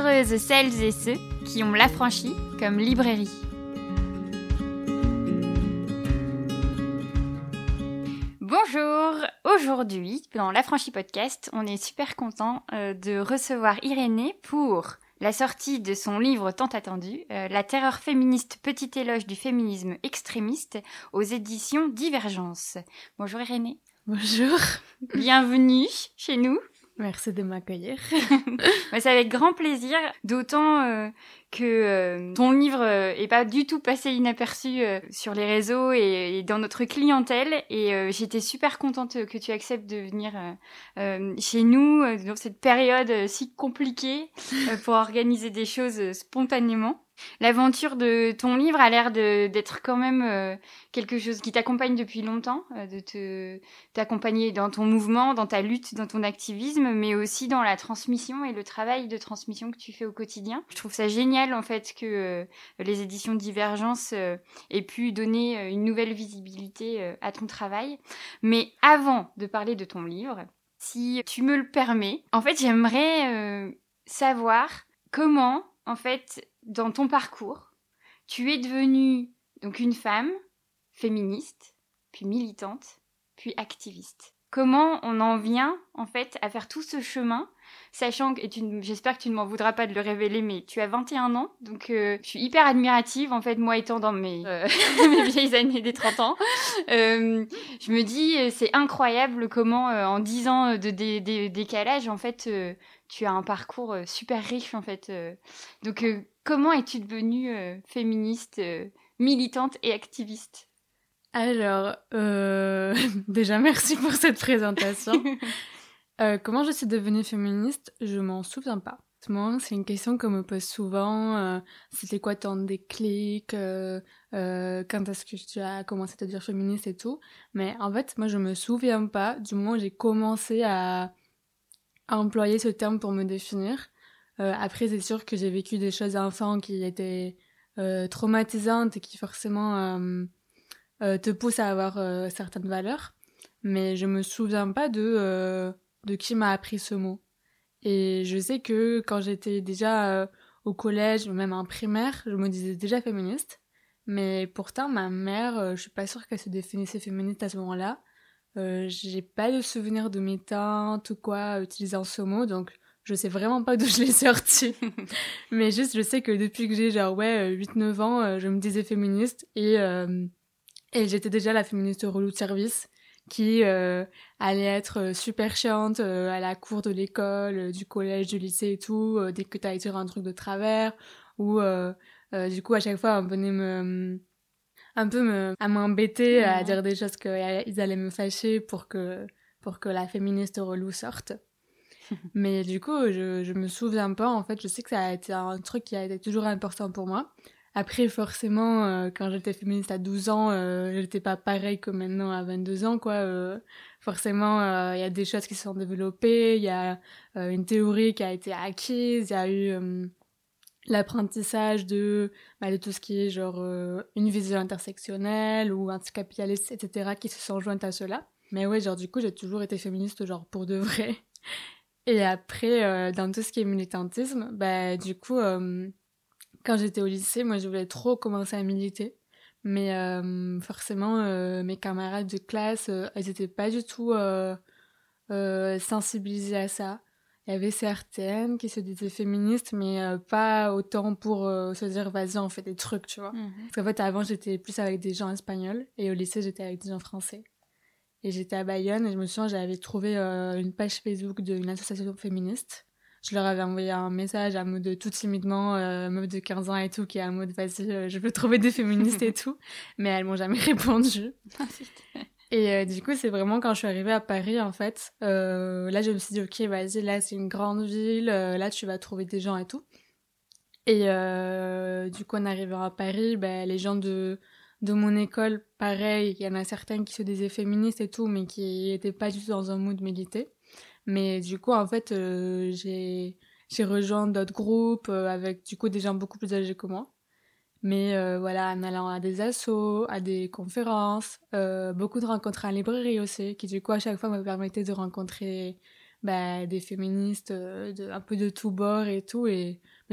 heureuses celles et ceux qui ont l'affranchi comme librairie. Bonjour, aujourd'hui dans l'affranchi podcast, on est super content euh, de recevoir Irénée pour la sortie de son livre tant attendu, euh, La terreur féministe, petit éloge du féminisme extrémiste, aux éditions Divergence. Bonjour Irénée. Bonjour. Bienvenue chez nous. Merci de m'accueillir. C'est avec grand plaisir, d'autant euh, que euh, ton livre euh, est pas du tout passé inaperçu sur les réseaux et, dans notre clientèle. Et j'étais super contente que tu acceptes de venir chez nous dans cette période si compliquée pour organiser des choses spontanément. L'aventure de ton livre a l'air d'être quand même euh, quelque chose qui t'accompagne depuis longtemps, euh, de te t'accompagner dans ton mouvement, dans ta lutte, dans ton activisme, mais aussi dans la transmission et le travail de transmission que tu fais au quotidien. Je trouve ça génial en fait que euh, les éditions Divergence aient pu donner une nouvelle visibilité à ton travail. Mais avant de parler de ton livre, si tu me le permets, en fait j'aimerais savoir comment en fait dans ton parcours, tu es devenue donc une femme féministe, puis militante, puis activiste. Comment on en vient en fait à faire tout ce chemin, sachant que j'espère que tu ne m'en voudras pas de le révéler, mais tu as 21 ans, donc euh, je suis hyper admirative en fait moi étant dans mes, euh, mes vieilles années des 30 ans. Euh, je me dis c'est incroyable comment en 10 ans de décalage en fait tu as un parcours super riche en fait. donc Comment es-tu devenue euh, féministe, euh, militante et activiste? Alors, euh, déjà merci pour cette présentation. comment je suis devenue féministe? Je m'en souviens pas. C'est une question qu'on me pose souvent. C'était quoi ton déclic Quand est-ce que tu as commencé à te dire féministe et tout Mais en fait, moi, je me souviens pas du moment où j'ai commencé à, à employer ce terme pour me définir. Euh, après, c'est sûr que j'ai vécu des choses enfants qui étaient euh, traumatisantes et qui forcément euh, te poussent à avoir certaines valeurs. Mais je me souviens pas de, de qui m'a appris ce mot. Et je sais que quand j'étais déjà au collège, même en primaire, je me disais déjà féministe. Mais pourtant, ma mère, je suis pas sûre qu'elle se définissait féministe à ce moment-là. Euh, j'ai pas de souvenir de mes tantes ou quoi utilisant ce mot, donc je sais vraiment pas d'où je l'ai sorti. mais juste, je sais que depuis que j'ai genre, ouais, 8-9 euh, ans, euh, je me disais féministe et, euh, et j'étais déjà la féministe relou de service qui allait être super chiante à la cour de l'école, du collège, du lycée et tout, dès que t'as été un truc de travers, ou du coup à chaque fois on venait me un peu me, à m'embêter à dire des choses qu'ils allaient me fâcher pour que pour que la féministe relou sorte. Mais du coup, je, je me souviens pas. En fait, je sais que ça a été un truc qui a été toujours important pour moi. Après, forcément, euh, quand j'étais féministe à 12 ans, euh, j'étais pas pareil que maintenant à 22 ans, quoi. Euh, forcément, euh, il y a des choses qui se sont développées, il y a une théorie qui a été acquise, il y a eu l'apprentissage de, bah, de tout ce qui est genre une vision intersectionnelle ou anticapitaliste, etc., qui se sont jointes à cela. Mais ouais, genre du coup, j'ai toujours été féministe, genre pour de vrai. Et après, euh, dans tout ce qui est militantisme, bah, du coup, euh, quand j'étais au lycée, moi, je voulais trop commencer à militer. Mais euh, forcément, mes camarades de classe, elles n'étaient pas du tout sensibilisées à ça. Il y avait certaines qui se disaient féministes, mais pas autant pour se dire vas-y, on fait des trucs, tu vois. Mhm. Parce qu'en fait, avant, j'étais plus avec des gens espagnols et au lycée, j'étais avec des gens français. Et j'étais à Bayonne et je me souviens, j'avais trouvé euh, une page Facebook d'une association féministe. Je leur avais envoyé un message à mode tout timidement, euh, meuf de 15 ans et tout, qui est à mode vas-y, euh, je veux trouver des féministes et tout. Mais elles m'ont jamais répondu. et euh, du coup, c'est vraiment quand je suis arrivée à Paris, en fait, là, je me suis dit, ok, vas-y, là, c'est une grande ville, là, tu vas trouver des gens et tout. Et du coup, en arrivant à Paris, ben, les gens de de mon école, pareil, il y en a certaines qui se disaient féministes et tout, mais qui étaient pas du tout dans un mood milité. Mais du coup, en fait, euh, j'ai rejoint d'autres groupes euh, avec du coup des gens beaucoup plus âgés que moi. Mais euh, voilà, en allant à des assos, à des conférences, beaucoup de rencontres en librairie aussi, qui du coup à chaque fois me permettaient de rencontrer bah, des féministes de, un peu de tous bords et tout.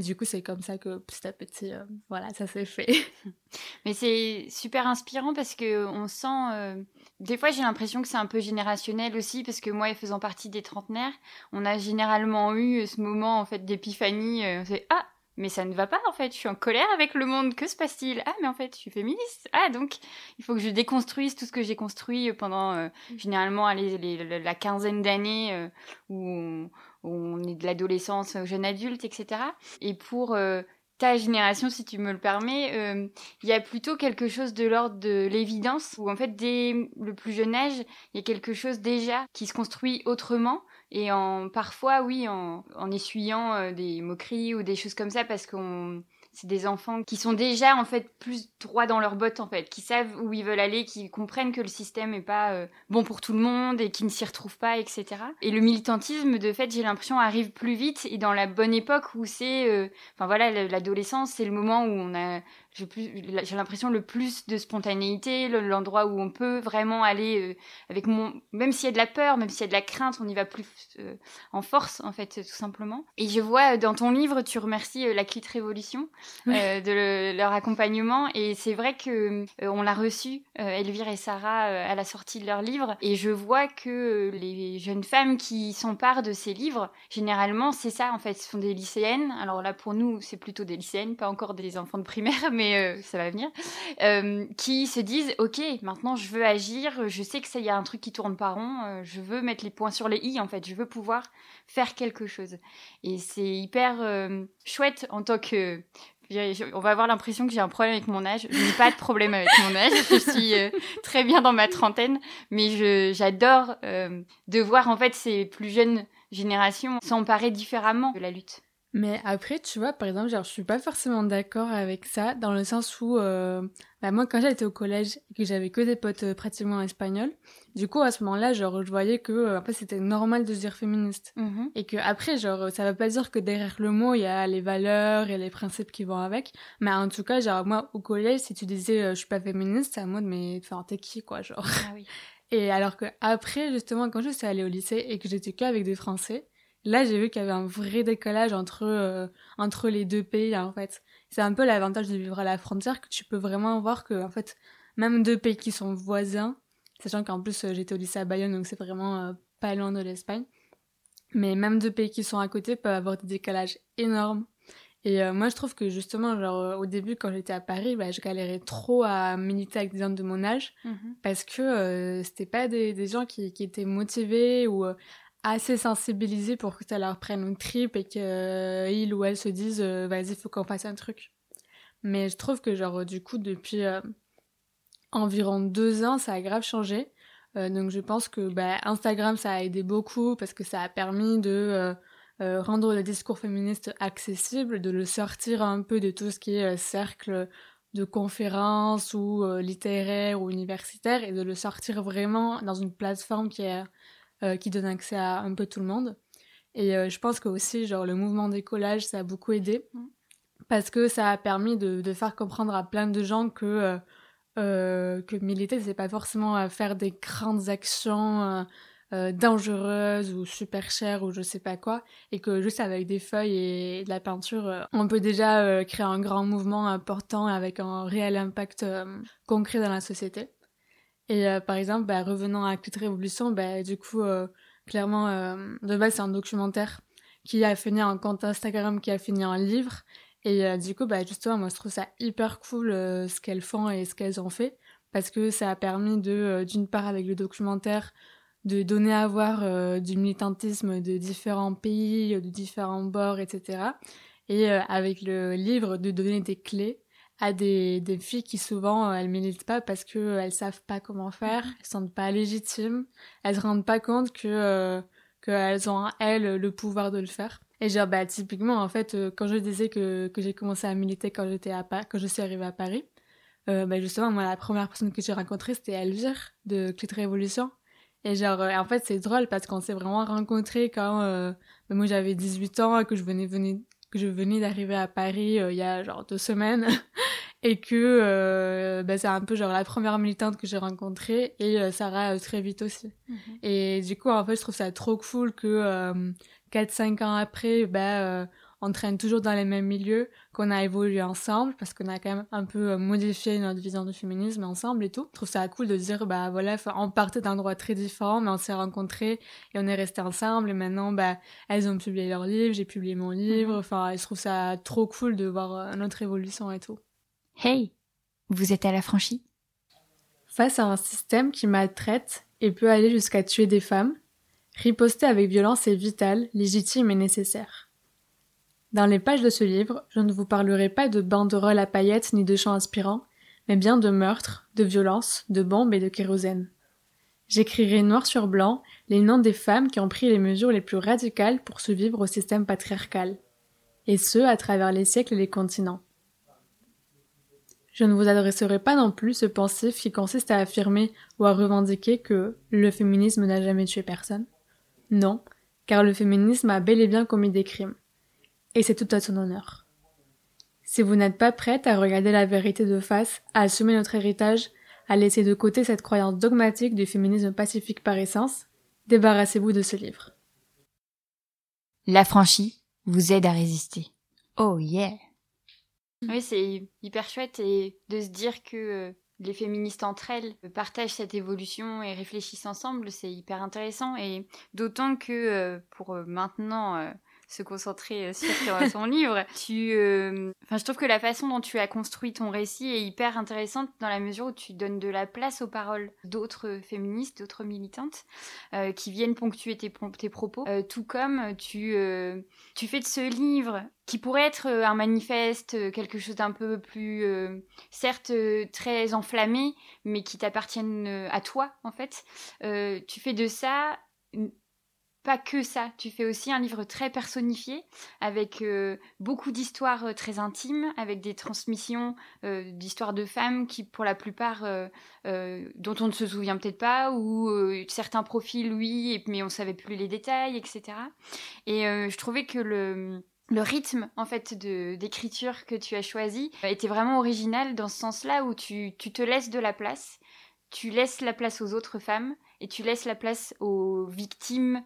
Du coup, c'est comme ça que petit à petit, voilà, ça s'est fait. Mais c'est super inspirant parce que on sent. Des fois, j'ai l'impression que c'est un peu générationnel aussi parce que moi, faisant partie des trentenaires, on a généralement eu ce moment en fait d'épiphanie. on s'est ah mais ça ne va pas en fait, je suis en colère avec le monde, que se passe-t-il? Ah mais en fait je suis féministe, ah donc il faut que je déconstruise tout ce que j'ai construit pendant euh, mm. généralement la quinzaine d'années euh, où, on, est de l'adolescence au jeune adulte, etc. Et pour euh, ta génération, si tu me le permets, il y a plutôt quelque chose de l'ordre de l'évidence, où en fait dès le plus jeune âge, il y a quelque chose déjà qui se construit autrement et en parfois oui en, en essuyant euh, des moqueries ou des choses comme ça parce qu'on c'est des enfants qui sont déjà en fait plus droits dans leurs bottes en fait, qui savent où ils veulent aller, qui comprennent que le système est pas euh, bon pour tout le monde et qui ne s'y retrouvent pas, etc. Et le militantisme, de fait, j'ai l'impression arrive plus vite et dans la bonne époque où c'est, euh, enfin voilà, l'adolescence, c'est le moment où on a j'ai l'impression le plus de spontanéité, l'endroit où on peut vraiment aller euh, avec mon, même s'il y a de la peur, même s'il y a de la crainte, on y va plus euh, en force en fait, tout simplement. Et je vois euh, dans ton livre, tu remercies la Clit Révolution de leur accompagnement, et c'est vrai que on l'a reçu, Elvire et Sarah, à la sortie de leur livre, et je vois que les jeunes femmes qui s'emparent de ces livres, généralement c'est ça en fait, ce sont des lycéennes. Alors là pour nous c'est plutôt des lycéennes, pas encore des enfants de primaire, mais euh, ça va venir, euh, qui se disent ok, maintenant je veux agir, je sais que ça y a un truc qui tourne pas rond, euh, je veux mettre les points sur les i en fait, je veux pouvoir faire quelque chose. Et c'est hyper chouette en tant que on va avoir l'impression que j'ai un problème avec mon âge. Je n'ai pas de problème avec mon âge. Je suis très bien dans ma trentaine, mais j'adore de voir en fait ces plus jeunes générations s'emparer différemment de la lutte. Mais après, tu vois, par exemple, genre, je suis pas forcément d'accord avec ça, dans le sens où, euh, bah, moi, quand j'étais au collège et que j'avais que des potes euh, pratiquement espagnols, du coup, à ce moment-là, genre, je voyais que, euh, en fait, c'était normal de se dire féministe. Mm-hmm. Et que après, genre, ça veut pas dire que derrière le mot, il y a les valeurs et les principes qui vont avec. Mais en tout cas, genre, moi, au collège, si tu disais, je suis pas féministe, c'est à moi de, mais, enfin, t'es qui, quoi, genre? Ah oui. Et alors que après, justement, quand je suis allée au lycée et que j'étais qu'avec des Français, Là, j'ai vu qu'il y avait un vrai décollage entre, euh, entre les deux pays, en fait. C'est un peu l'avantage de vivre à la frontière, que tu peux vraiment voir que, en fait, même deux pays qui sont voisins, sachant qu'en plus, euh, j'étais au lycée à Bayonne, donc c'est vraiment euh, pas loin de l'Espagne, mais même deux pays qui sont à côté peuvent avoir des décalages énormes. Et moi, je trouve que justement, genre, au début, quand j'étais à Paris, bah, je galérais trop à militer avec des gens de mon âge, mmh parce que c'était pas des, des gens qui, qui, étaient motivés ou assez sensibilisés pour que ça leur prenne une tripe et qu'ils euh, ou elles se disent euh, vas-y faut qu'on fasse un truc. Mais je trouve que genre du coup depuis euh, environ deux ans ça a grave changé. Donc je pense que bah, Instagram ça a aidé beaucoup parce que ça a permis de rendre le discours féministe accessible de le sortir un peu de tout ce qui est cercle de conférences ou littéraires ou universitaires et de le sortir vraiment dans une plateforme qui est euh, qui donne accès à un peu tout le monde. Et euh, je pense que aussi, genre, le mouvement d'écolage, ça a beaucoup aidé. Mm. Parce que ça a permis de, de, faire comprendre à plein de gens que, euh, euh que militer, c'est pas forcément faire des grandes actions dangereuses ou super chères ou je sais pas quoi. Et que juste avec des feuilles et de la peinture, on peut déjà créer un grand mouvement important avec un réel impact concret dans la société. Et euh, par exemple, bah, revenant à toute révolution, bah, du coup, euh, clairement, euh, de base, c'est un documentaire qui a fini un compte Instagram, qui a fini un livre. Et du coup, bah, justement, moi, je trouve ça hyper cool ce qu'elles font et ce qu'elles ont fait. Parce que ça a permis de, d'une part, avec le documentaire, de donner à voir du militantisme de différents pays, de différents bords, etc. Et avec le livre, de donner des clés à des, des filles qui souvent euh, elles militent pas parce que euh, elles savent pas comment faire, mhm. elles se sentent pas légitimes, elles se rendent pas compte que euh, qu'elles ont elles le pouvoir de le faire. Et genre bah typiquement en fait quand je disais que que j'ai commencé à militer quand j'étais à Paris, quand je suis arrivée à Paris, euh, bah justement moi la première personne que j'ai rencontrée c'était Elvire de Clit Révolution. Et genre en fait c'est drôle parce qu'on s'est vraiment rencontrés quand bah, moi j'avais 18 ans que je venais venir que je venais d'arriver à Paris il y a genre deux semaines et que bah, c'est un peu genre la première militante que j'ai rencontrée et Sarah très vite aussi. Mhm. Et du coup, en fait, je trouve ça trop cool que 4-5 ans après, bah, on traîne toujours dans les mêmes milieux, qu'on a évolué ensemble, parce qu'on a quand même un peu euh, modifié notre vision du féminisme ensemble et tout. Je trouve ça cool de dire, bah voilà, on partait d'endroits très différents, mais on s'est rencontrés et on est restés ensemble, et maintenant, bah, elles ont publié leur livre, j'ai publié mon livre, mhm. enfin, je trouve ça trop cool de voir euh, notre évolution et tout. Hey, vous êtes à la franchie Face à un système qui maltraite et peut aller jusqu'à tuer des femmes, riposter avec violence est vital, légitime et nécessaire. Dans les pages de ce livre, je ne vous parlerai pas de banderoles à paillettes ni de chants inspirants, mais bien de meurtres, de violences, de bombes et de kérosène. J'écrirai noir sur blanc les noms des femmes qui ont pris les mesures les plus radicales pour survivre au système patriarcal, et ce à travers les siècles et les continents. Je ne vous adresserai pas non plus ce pensif qui consiste à affirmer ou à revendiquer que le féminisme n'a jamais tué personne. Non, car le féminisme a bel et bien commis des crimes et c'est tout à son honneur. Si vous n'êtes pas prête à regarder la vérité de face, à assumer notre héritage, à laisser de côté cette croyance dogmatique du féminisme pacifique par essence, débarrassez-vous de ce livre. L'affranchi vous aide à résister. Oh yeah. Oui, c'est hyper chouette et de se dire que euh, les féministes entre elles partagent cette évolution et réfléchissent ensemble, c'est hyper intéressant et d'autant que euh, pour euh, maintenant se concentrer euh, sur son livre. Tu, euh, enfin, je trouve que la façon dont tu as construit ton récit est hyper intéressante dans la mesure où tu donnes de la place aux paroles d'autres féministes, d'autres militantes euh, qui viennent ponctuer tes, tes propos, tout comme tu, tu fais de ce livre qui pourrait être un manifeste, quelque chose d'un peu plus, certes très enflammé, mais qui t'appartienne à toi en fait. tu fais de ça pas que ça, tu fais aussi un livre très personnifié, avec euh, beaucoup d'histoires euh, très intimes, avec des transmissions euh, d'histoires de femmes qui, pour la plupart, dont on ne se souvient peut-être pas, ou certains profils, oui, mais on savait plus les détails, etc. Et je trouvais que le rythme en fait d'écriture que tu as choisi était vraiment original dans ce sens-là où tu te laisses de la place, tu laisses la place aux autres femmes et tu laisses la place aux victimes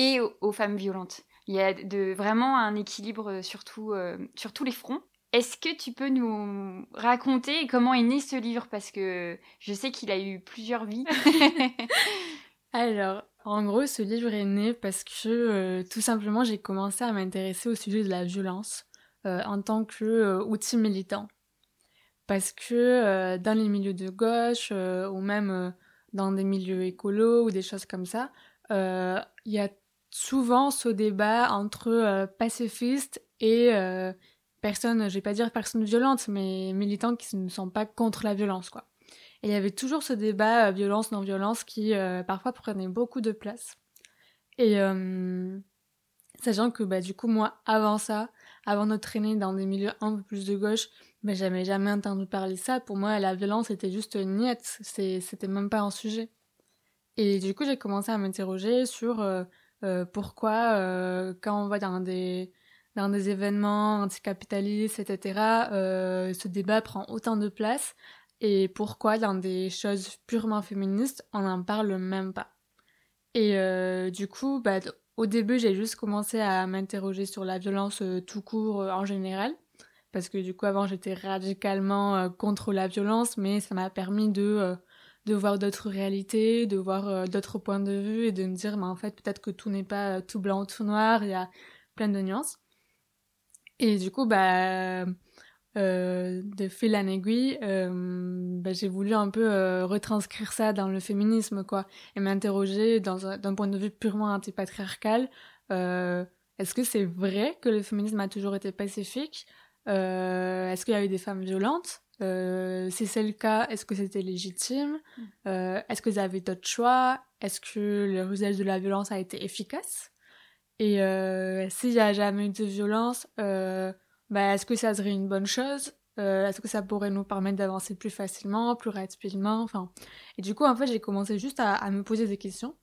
et aux, femmes violentes. Il y a de, vraiment un équilibre euh, sur, euh, sur tous les fronts. Est-ce que tu peux nous raconter comment est né ce livre? Parce que je sais qu'il a eu plusieurs vies. Alors, en gros, ce livre est né parce que euh, tout simplement j'ai commencé à m'intéresser au sujet de la violence en tant qu'outil militant. Parce que dans les milieux de gauche ou même dans des milieux écolos ou des choses comme ça, il y a souvent ce débat entre euh, pacifistes et euh, personnes, je vais pas dire personnes violentes, mais militants qui ne sont pas contre la violence, quoi. Et il y avait toujours ce débat euh, violence non violence qui parfois prenait beaucoup de place. Et sachant que bah du coup moi avant ça, avant de traîner dans des milieux un peu plus de gauche, bah, j'avais jamais entendu parler ça. Pour moi la violence était juste niette, c'était même pas un sujet. Et du coup j'ai commencé à m'interroger sur euh, pourquoi euh, quand on va dans des dans des événements anticapitalistes, etc., euh, ce débat prend autant de place et pourquoi dans des choses purement féministes, on n'en parle même pas. Et du coup, bah, au début, j'ai juste commencé à m'interroger sur la violence tout court en général, parce que du coup, avant, j'étais radicalement contre la violence, mais ça m'a permis de de voir d'autres réalités, de voir euh, d'autres points de vue et de me dire, mais en fait, peut-être que tout n'est pas euh, tout blanc, tout noir, il y a plein de nuances. Et du coup, bah, euh, de fil en aiguille, bah, j'ai voulu un peu retranscrire ça dans le féminisme, quoi, et m'interroger d'un point de vue purement antipatriarcal. Est-ce que c'est vrai que le féminisme a toujours été pacifique? Est-ce qu'il y a eu des femmes violentes? Euh, si c'est le cas, est-ce que c'était légitime? Mm. euh, Est-ce que vous avez d'autres choix? Est-ce que le usage de la violence a été efficace? Et euh, s'il n'y a jamais eu de violence, bah, est-ce que ça serait une bonne chose? Euh, Est-ce que ça pourrait nous permettre d'avancer plus facilement, plus rapidement? Enfin... Et du coup, en fait, j'ai commencé juste à, à, me poser des questions.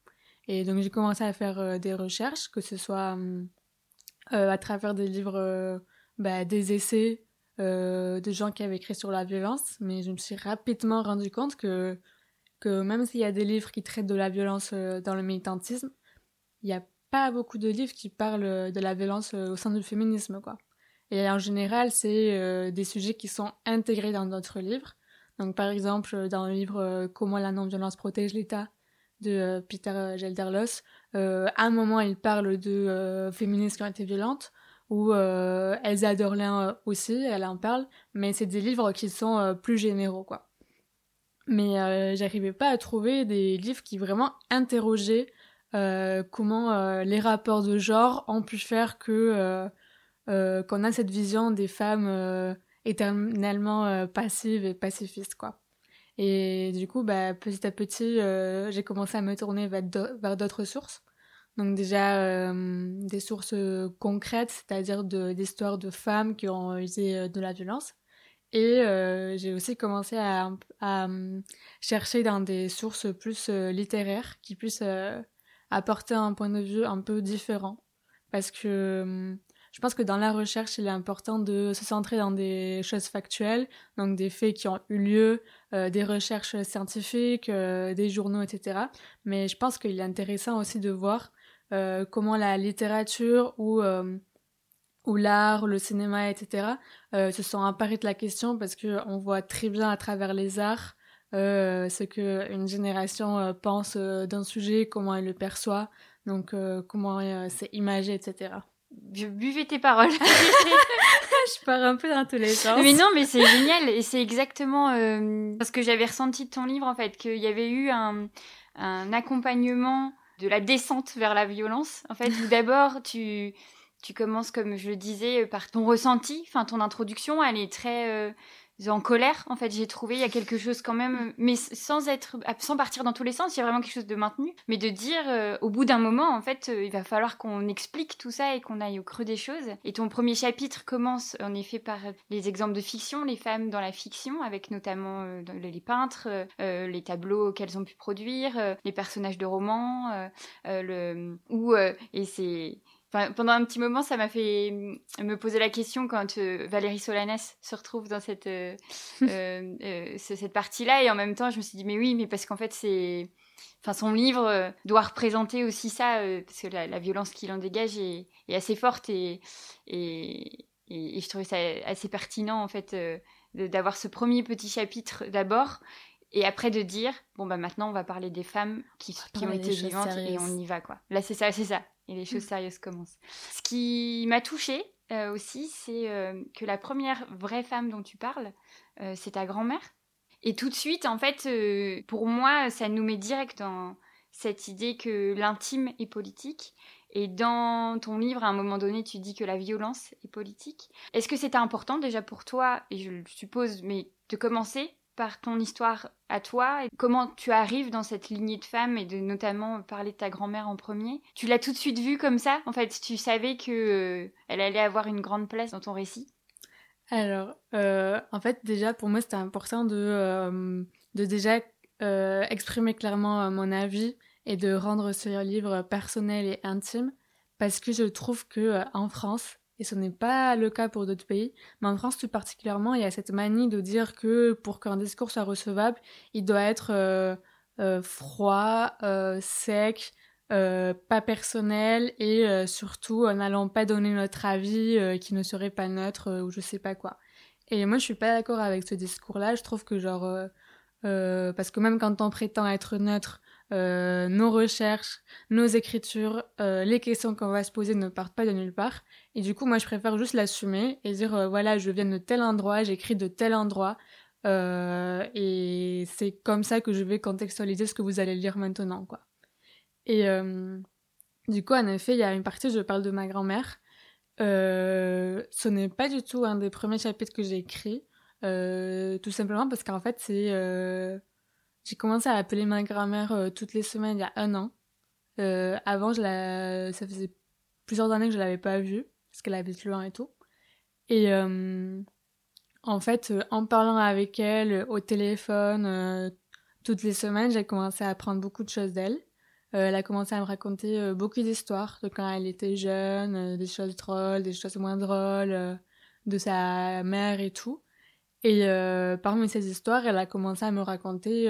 Et donc, j'ai commencé à faire des recherches, que ce soit à travers des livres, bah, des essais, de gens qui avaient écrit sur la violence, mais je me suis rapidement rendu compte que, que même s'il y a des livres qui traitent de la violence dans le militantisme, il n'y a pas beaucoup de livres qui parlent de la violence au sein du féminisme, quoi. Et en général, c'est des sujets qui sont intégrés dans d'autres livres. Donc, par exemple, dans le livre Comment la non-violence protège l'État de Peter Gelderlos, à un moment, il parle de féministes qui ont été violentes ou euh, Elsa Dorlin euh, aussi, elle en parle, mais c'est des livres qui sont euh, plus généraux, quoi. Mais euh, j'arrivais pas à trouver des livres qui vraiment interrogeaient comment les rapports de genre ont pu faire que qu'on a cette vision des femmes éternellement passives et pacifistes, quoi. Et du coup, bah, petit à petit, j'ai commencé à me tourner vers d'autres sources. Donc déjà euh, des sources concrètes, c'est-à-dire d'histoires de, femmes qui ont usé euh, de la violence. Et euh, j'ai aussi commencé à, chercher dans des sources plus littéraires qui puissent apporter un point de vue un peu différent. Parce que je pense que dans la recherche, il est important de se centrer dans des choses factuelles, donc des faits qui ont eu lieu, des recherches scientifiques, des journaux, etc. Mais je pense qu'il est intéressant aussi de voir euh, comment la littérature ou euh, ou l'art, le cinéma, etc. Euh, se sont emparés de la question parce que on voit très bien à travers les arts ce que une génération pense d'un sujet, comment elle le perçoit, donc comment c'est imagé, etc. Je buvais tes paroles. je pars un peu dans tous les sens. Mais non, mais c'est génial et c'est exactement parce que j'avais ressenti de ton livre en fait qu'il y avait eu un, un accompagnement de la descente vers la violence. En fait, d'abord, tu, tu commences, comme je le disais, par ton ressenti. Enfin, ton introduction, elle est très euh, en colère. En fait, j'ai trouvé, il y a quelque chose quand même, mais sans être, sans partir dans tous les sens, il y a vraiment quelque chose de maintenu. Mais de dire, euh, au bout d'un moment, en fait, euh, il va falloir qu'on explique tout ça et qu'on aille au creux des choses. Et ton premier chapitre commence, en effet, par les exemples de fiction, les femmes dans la fiction, avec notamment les peintres, les tableaux qu'elles ont pu produire, les personnages de romans, le, ou, et c'est, pendant un petit moment, ça m'a fait me poser la question quand euh, Valérie Solanes se retrouve dans cette, euh, euh, cette partie-là. Et en même temps, je me suis dit, mais oui, mais parce qu'en fait, c'est. Enfin, son livre doit représenter aussi ça, parce que la, violence qu'il en dégage est, assez forte et, et, et, je trouvais ça assez pertinent, en fait, d'avoir ce premier petit chapitre d'abord et après de dire bon bah maintenant on va parler des femmes qui, qui ont été vivantes et on y va quoi là c'est ça c'est ça et les choses mm. sérieuses commencent. Ce qui m'a touchée euh, aussi, c'est euh, que la première vraie femme dont tu parles, euh, c'est ta grand-mère. Et tout de suite, en fait, pour moi, ça nous met direct dans cette idée que l'intime est politique. Et dans ton livre, à un moment donné, tu dis que la violence est politique. Est-ce que c'était important déjà pour toi, et je le suppose, mais de commencer par ton histoire à toi et comment tu arrives dans cette lignée de femmes et de notamment parler de ta grand-mère en premier. Tu l'as tout de suite vue comme ça En fait, tu savais que euh, elle allait avoir une grande place dans ton récit? Alors, euh, en fait, déjà pour moi, c'était important de, euh, de déjà exprimer clairement mon avis et de rendre ce livre personnel et intime parce que je trouve que en France, et ce n'est pas le cas pour d'autres pays. Mais en France, tout particulièrement, il y a cette manie de dire que pour qu'un discours soit recevable, il doit être euh, euh, froid, euh, sec, pas personnel et surtout n'allons pas donner notre avis qui ne serait pas neutre ou je sais pas quoi. Et moi, je suis pas d'accord avec ce discours-là. Je trouve que genre parce que même quand on prétend être neutre, euh, nos recherches, nos écritures, euh, les questions qu'on va se poser ne partent pas de nulle part. Et du coup, moi, je préfère juste l'assumer et dire, euh, voilà, je viens de tel endroit, j'écris de tel endroit. et c'est comme ça que je vais contextualiser ce que vous allez lire maintenant, quoi. Et du coup, en effet, il y a une partie où je parle de ma grand-mère. ce n'est pas du tout un des premiers chapitres que j'ai écrit. tout simplement parce qu'en fait, c'est j'ai commencé à appeler ma grand-mère euh, toutes les semaines il y a un an. Euh, avant, je la... ça faisait plusieurs années que je l'avais pas vue, parce qu'elle habite loin et tout. Et euh, en fait, en parlant avec elle au téléphone toutes les semaines, j'ai commencé à apprendre beaucoup de choses d'elle. elle a commencé à me raconter beaucoup d'histoires de quand elle était jeune, des choses drôles, des choses moins drôles, de sa mère et tout. Et parmi ces histoires, elle a commencé à me raconter,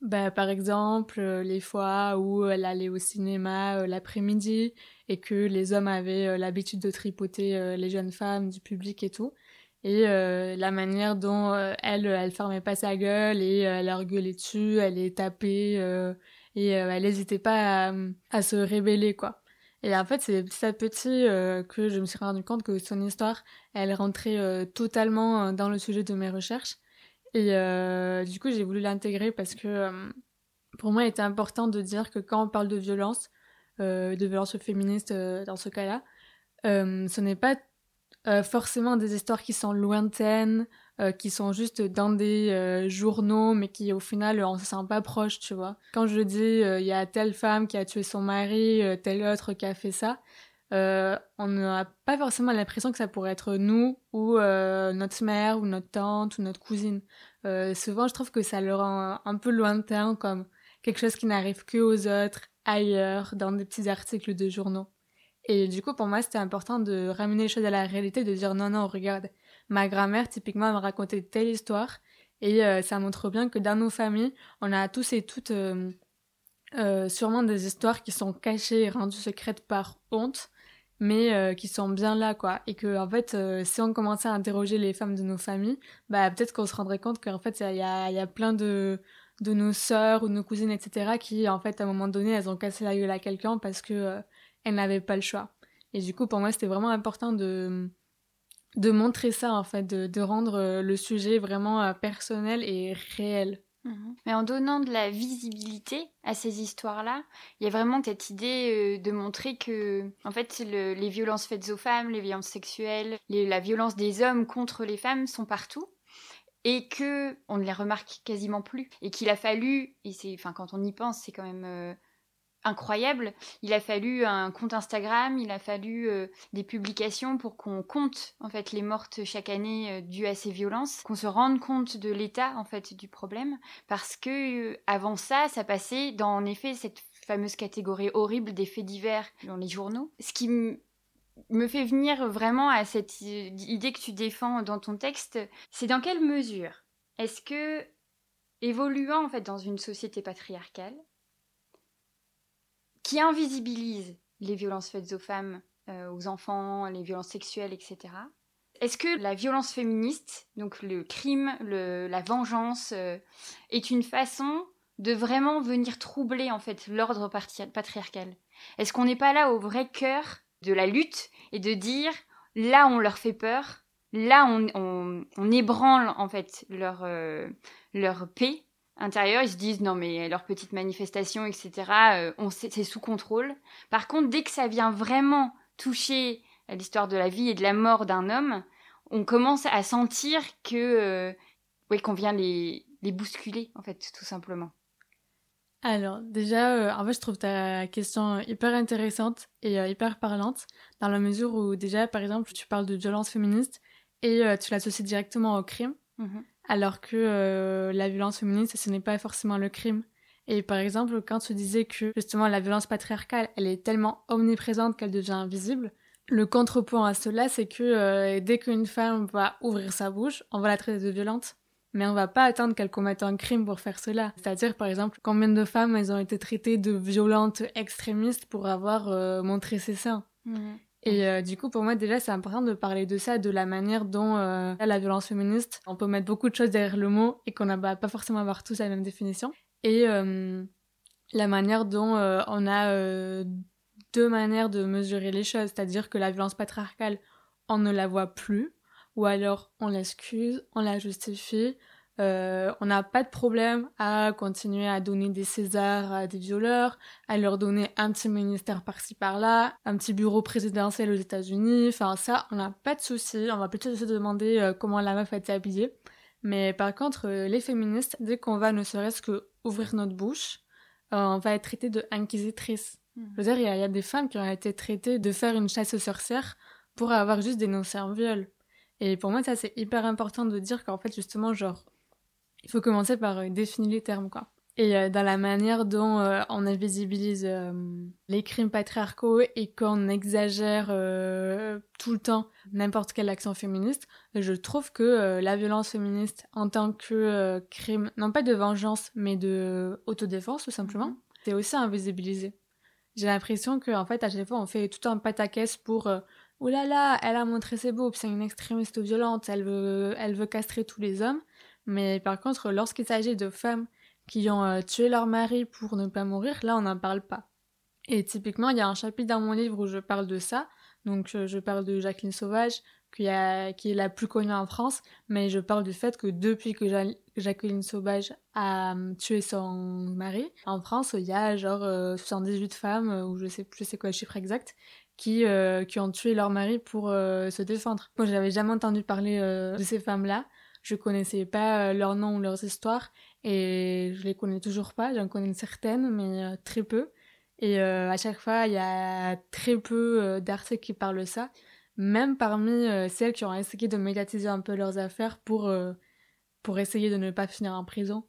bah, par exemple, les fois où elle allait au cinéma l'après-midi et que les hommes avaient l'habitude de tripoter les jeunes femmes du public et tout. Et euh, la manière dont euh, elle elle fermait pas sa gueule et euh, elle leur gueulait dessus elle les tapait et elle n'hésitait pas à, se révéler quoi et en fait c'est petit à petit que je me suis rendu compte que son histoire elle rentrait totalement dans le sujet de mes recherches. Et du coup j'ai voulu l'intégrer parce que pour moi il était important de dire que quand on parle de violence de violence féministe dans ce cas-là ce n'est pas euh, forcément des histoires qui sont lointaines, euh, qui sont juste dans des euh, journaux, mais qui au final on se sent pas proche, tu vois. Quand je dis il y a telle femme qui a tué son mari, telle autre qui a fait ça, on n'a pas forcément l'impression que ça pourrait être nous ou notre mère ou notre tante ou notre cousine. souvent, je trouve que ça le rend un peu lointain, comme quelque chose qui n'arrive que aux autres, ailleurs, dans des petits articles de journaux. Et du coup, pour moi, c'était important de ramener les choses à la réalité, de dire non, non, regarde, ma grand-mère, typiquement, m'a raconté telle histoire. Et euh, ça montre bien que dans nos familles, on a tous et toutes euh, euh, sûrement des histoires qui sont cachées et rendues secrètes par honte, mais qui sont bien là, quoi. Et que, en fait, si on commençait à interroger les femmes de nos familles, bah, peut-être qu'on se rendrait compte qu'en fait, il y a, y a plein de, de nos sœurs ou nos cousines, etc., qui, en fait, à un moment donné, elles ont cassé la gueule à quelqu'un parce que elle n'avait pas le choix. Et du coup, pour moi, c'était vraiment important de, de montrer ça, en fait, de, de rendre euh, le sujet vraiment euh, personnel et réel. Mhm. Mais en donnant de la visibilité à ces histoires-là, il y a vraiment cette idée euh, de montrer que, en fait, les violences faites aux femmes, les violences sexuelles, la violence des hommes contre les femmes sont partout et que on ne les remarque quasiment plus et qu'il a fallu et c'est enfin quand on y pense c'est quand même incroyable. Il a fallu un compte Instagram, il a fallu euh, des publications pour qu'on compte en fait les mortes chaque année euh, dues à ces violences, qu'on se rende compte de l'état en fait du problème parce que euh, avant ça, ça passait dans en effet cette fameuse catégorie horrible des faits divers dans les journaux. Ce qui me fait venir vraiment à cette idée que tu défends dans ton texte, c'est dans quelle mesure est-ce que évoluant en fait dans une société patriarcale, qui invisibilise les violences faites aux femmes, euh, aux enfants, les violences sexuelles, etc. Est-ce que la violence féministe, donc le crime, la vengeance, euh, est une façon de vraiment venir troubler en fait l'ordre patriarcal? Est-ce qu'on n'est pas là au vrai cœur de la lutte et de dire là on leur fait peur, là on, ébranle en fait leur, euh, leur paix? Intérieur, ils se disent non mais leurs petites manifestations, etc., euh, c'est sous contrôle. Par contre, dès que ça vient vraiment toucher l'histoire de la vie et de la mort d'un homme, on commence à sentir que euh, oui, qu'on vient les, les bousculer, en fait, tout simplement. Alors, déjà, euh, en fait, je trouve ta question hyper intéressante et hyper parlante, dans la mesure où, déjà, par exemple, tu parles de violence féministe et tu l'associes directement au crime. Mm-hmm alors que euh, la violence féministe, ce n'est pas forcément le crime. Et par exemple, quand tu disais que justement la violence patriarcale, elle est tellement omniprésente qu'elle devient invisible, le contrepoint à cela, c'est que euh, dès qu'une femme va ouvrir sa bouche, on va la traiter de violente. Mais on va pas attendre qu'elle commette un crime pour faire cela. C'est-à-dire, par exemple, combien de femmes elles ont été traitées de violentes extrémistes pour avoir euh, montré ses seins. Et euh, du coup, pour moi, déjà, c'est important de parler de ça, de la manière dont euh, la violence féministe, on peut mettre beaucoup de choses derrière le mot et qu'on n'a pas forcément avoir tous la même définition. Et euh, la manière dont on a deux manières de mesurer les choses, c'est-à-dire que la violence patriarcale, on ne la voit plus, ou alors on l'excuse, on la justifie, euh, on n'a pas de problème à continuer à donner des Césars à des violeurs, à leur donner un petit ministère par-ci par-là, un petit bureau présidentiel aux États-Unis. Enfin, ça, on n'a pas de souci. On va plutôt se demander euh, comment la meuf a été habillée. Mais par contre, euh, les féministes, dès qu'on va ne serait-ce que ouvrir notre bouche, on va être traité de inquisitrice. Mmh. Je veux dire, il y, a des femmes qui ont été traitées de faire une chasse aux sorcières pour avoir juste dénoncé un viol. Et pour moi, ça, c'est hyper important de dire qu'en fait, justement, genre, il faut commencer par euh, définir les termes, quoi. et euh, dans la manière dont euh, on invisibilise euh, les crimes patriarcaux et qu'on exagère tout le temps n'importe quelle action féministe, je trouve que la violence féministe en tant que crime, non pas de vengeance, mais de autodéfense tout simplement, mhm. c'est aussi invisibilisé. J'ai l'impression qu'en fait, à chaque fois, on fait tout un pataquès pour oh là là, elle a montré ses boobs, c'est une extrémiste violente, elle veut, elle veut castrer tous les hommes. Mais par contre, lorsqu'il s'agit de femmes qui ont euh, tué leur mari pour ne pas mourir, là on n'en parle pas. Et typiquement, il y a un chapitre dans mon livre où je parle de ça. Donc euh, je parle de Jacqueline Sauvage, qui, est la plus connue en France, mais je parle du fait que depuis que Jacqueline Sauvage a euh, tué son mari, en France, il y a genre 78 femmes, ou je sais, sais quoi le chiffre exact, qui, qui ont tué leur mari pour se défendre. Moi, j'avais jamais entendu parler de ces femmes-là. Je connaissais pas leurs noms ou leurs histoires et je les connais toujours pas. J'en connais certaines, mais euh, très peu. Et euh, à chaque fois, il y a très peu euh, d'articles qui parlent ça, même parmi celles qui ont essayé de médiatiser un peu leurs affaires pour, pour essayer de ne pas finir en prison.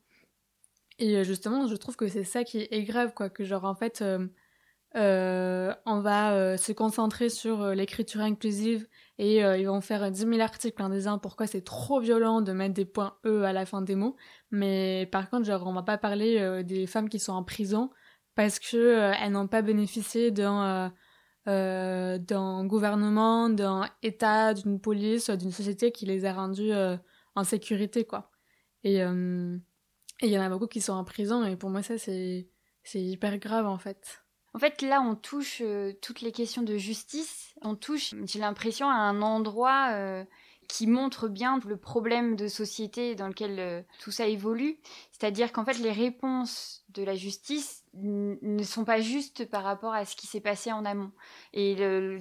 Et justement, je trouve que c'est ça qui est grave, quoi, que genre en fait, euh, on va euh, se concentrer sur euh, l'écriture inclusive et ils vont faire 10 000 articles en disant pourquoi c'est trop violent de mettre des points E à la fin des mots. Mais par contre, genre, on va pas parler des femmes qui sont en prison parce que elles n'ont pas bénéficié d'un d'un gouvernement, d'un État, d'une police, d'une société qui les a rendues en sécurité, quoi. Et il y en a beaucoup qui sont en prison et pour moi ça c'est c'est hyper grave en fait. En fait, là, on touche euh, toutes les questions de justice. On touche, j'ai l'impression, à un endroit euh, qui montre bien le problème de société dans lequel euh, tout ça évolue. C'est-à-dire qu'en fait, les réponses de la justice ne sont pas justes par rapport à ce qui s'est passé en amont. Et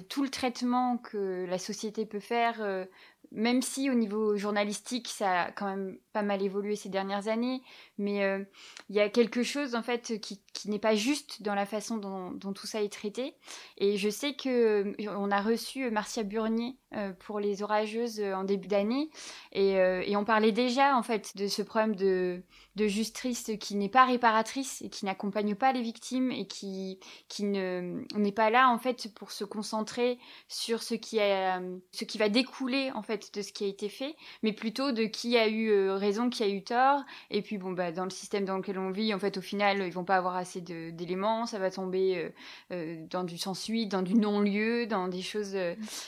tout le traitement que la société peut faire même si au niveau journalistique, ça a quand même pas mal évolué ces dernières années, mais euh, il y a quelque chose en fait qui, qui n'est pas juste dans la façon dont, tout ça est traité. Et je sais que on a reçu Marcia Burnier euh, pour les orageuses en début d'année, et, euh, et, on parlait déjà en fait de ce problème de, de justice qui n'est pas réparatrice et qui n'accompagne pas les victimes et qui qui ne n'est pas là en fait pour se concentrer sur ce qui a ce qui va découler en fait de ce qui a été fait, mais plutôt de qui a eu euh, raison, qui a eu tort. Et puis bon bah dans le système dans lequel on vit, en fait au final ils vont pas avoir assez d'éléments, ça va tomber euh, euh, dans du sans suite, dans du non-lieu, dans des choses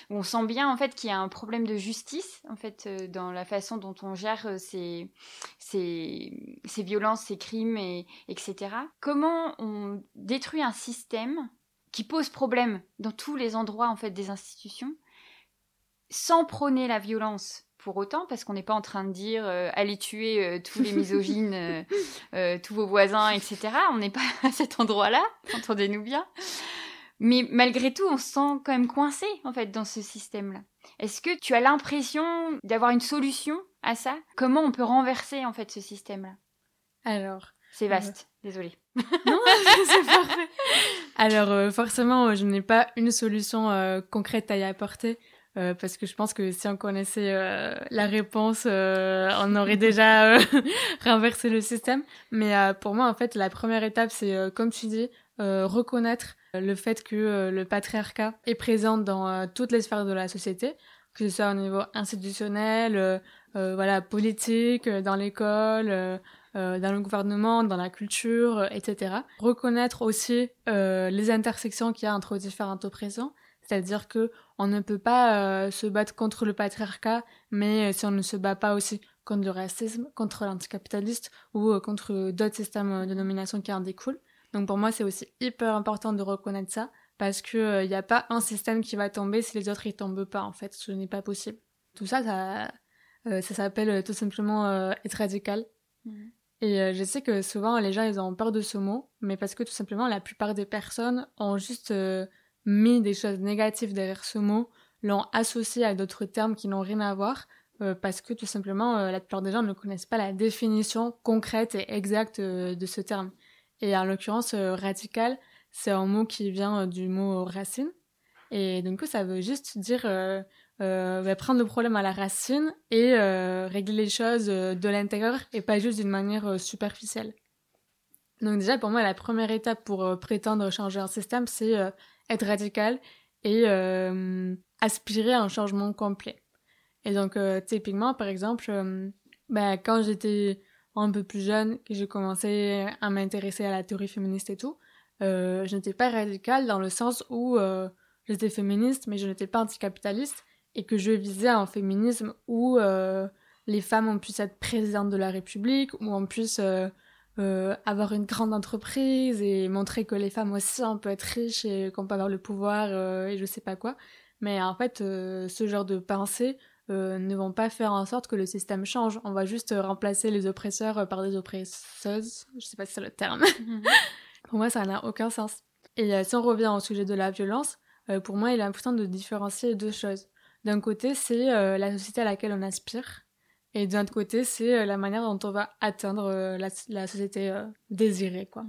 où on sent bien en fait qu'il y a un problème de justice en fait dans la façon dont on gère ces, ces, ces violences, ces crimes, et, etc. Comment on détruit un système qui pose problème dans tous les endroits en fait des institutions sans prôner la violence? Pour autant, parce qu'on n'est pas en train de dire euh, allez tuer euh, tous les misogynes, euh, tous vos voisins, etc. On n'est pas à cet endroit-là, entendez-nous bien. Mais malgré tout, on se sent quand même coincé en fait dans ce système-là. Est-ce que tu as l'impression d'avoir une solution à ça? Comment on peut renverser en fait ce système-là? Alors, c'est vaste. Désolée. non, c'est parfait. Alors forcément, je n'ai pas une solution concrète à y apporter. Euh, parce que je pense que si on connaissait euh, la réponse, euh, on aurait déjà renversé le système. Mais pour moi, en fait, la première étape, c'est, comme tu dis, reconnaître le fait que le patriarcat est présent dans toutes les sphères de la société, que ce soit au niveau institutionnel, voilà, politique, dans l'école, dans le gouvernement, dans la culture, etc. Reconnaître aussi les intersections qu'il y a entre différentes oppressions c'est-à-dire que on ne peut pas euh, se battre contre le patriarcat, mais euh, si on ne se bat pas aussi contre le racisme, contre l'anticapitaliste ou euh, contre d'autres systèmes de nomination qui en découlent. Donc pour moi, c'est aussi hyper important de reconnaître ça parce que il n'y a pas un système qui va tomber si les autres ils tombent pas. En fait, ce n'est pas possible. Tout ça, ça, ça s'appelle tout simplement être radical. Mmh. Et je sais que souvent les gens ils ont peur de ce mot, mais parce que tout simplement la plupart des personnes ont juste mis des choses négatives derrière ce mot, l'ont associé à d'autres termes qui n'ont rien à voir, euh, parce que tout simplement, euh, la plupart des gens ne connaissent pas la définition concrète et exacte euh, de ce terme. Et en l'occurrence, radical, c'est un mot qui vient du mot racine. Et donc ça veut juste dire bah, prendre le problème à la racine et régler les choses de l'intérieur et pas juste d'une manière superficielle. Donc déjà, pour moi, la première étape pour prétendre changer un système, c'est être radical et aspirer à un changement complet. Et donc, typiquement, par exemple, bah, quand j'étais un peu plus jeune, que j'ai commencé à m'intéresser à la théorie féministe et tout, euh, je n'étais pas radicale dans le sens où euh, j'étais féministe, mais je n'étais pas anticapitaliste, et que je visais un féminisme où euh, les femmes ont pu être présidentes de la République, où on puisse euh, euh, avoir une grande entreprise et montrer que les femmes aussi on peut être riches et qu'on peut avoir le pouvoir et je sais pas quoi. Mais en fait, ce genre de pensée ne vont pas faire en sorte que le système change. On va juste remplacer les oppresseurs par des oppresseuses. Je sais pas si c'est le terme. Mhm. pour moi, ça n'a aucun sens. Et si on revient au sujet de la violence, pour moi, il est important de différencier deux choses. D'un côté, c'est la société à laquelle on aspire. Et d'un autre côté, c'est la manière dont on va atteindre la, société désirée, quoi.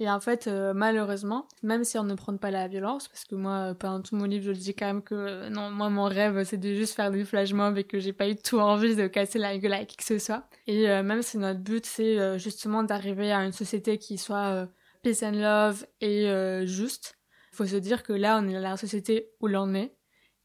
Et en fait, euh, malheureusement, même si on ne prend pas la violence, parce que moi, pendant tout mon livre, je dis quand même que euh, non, moi, mon rêve, c'est de juste faire du flash mob et que j'ai pas eu tout envie de casser la gueule à qui que ce soit. Et euh, même si notre but, c'est justement d'arriver à une société qui soit peace and love et juste, faut se dire que là, on est dans la société où l'on est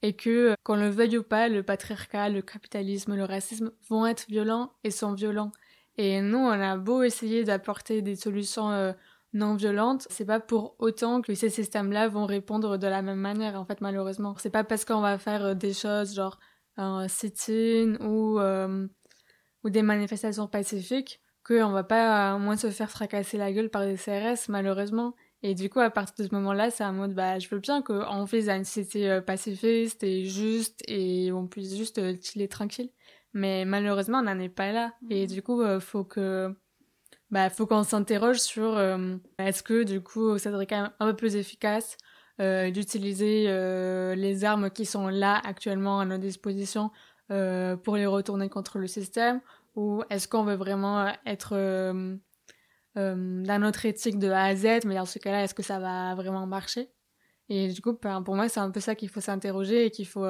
et que, qu'on le veuille ou pas, le patriarcat, le capitalisme, le racisme vont être violents et sont violents. Et nous, on a beau essayer d'apporter des solutions non violente, c'est pas pour autant que ces systèmes-là vont répondre de la même manière, en fait, malheureusement. C'est pas parce qu'on va faire euh, des choses genre un sit-in ou, euh, ou des manifestations pacifiques qu'on va pas au moins se faire fracasser la gueule par des CRS, malheureusement. Et du coup, à partir de ce moment-là, c'est un mode, bah, je veux bien qu'on fasse une société euh, pacifiste et juste et on puisse juste chiller tranquille. Mais malheureusement, on n'en est pas là. Et mmh. du coup, faut que bah faut qu'on s'interroge sur euh, est-ce que du coup ça serait quand même un peu plus efficace euh, d'utiliser euh, les armes qui sont là actuellement à notre disposition euh, pour les retourner contre le système? Ou est-ce qu'on veut vraiment être euh, dans notre éthique de A à Z mais dans ce cas-là est-ce que ça va vraiment marcher? Et du coup ben, pour moi c'est un peu ça qu'il faut s'interroger et qu'il faut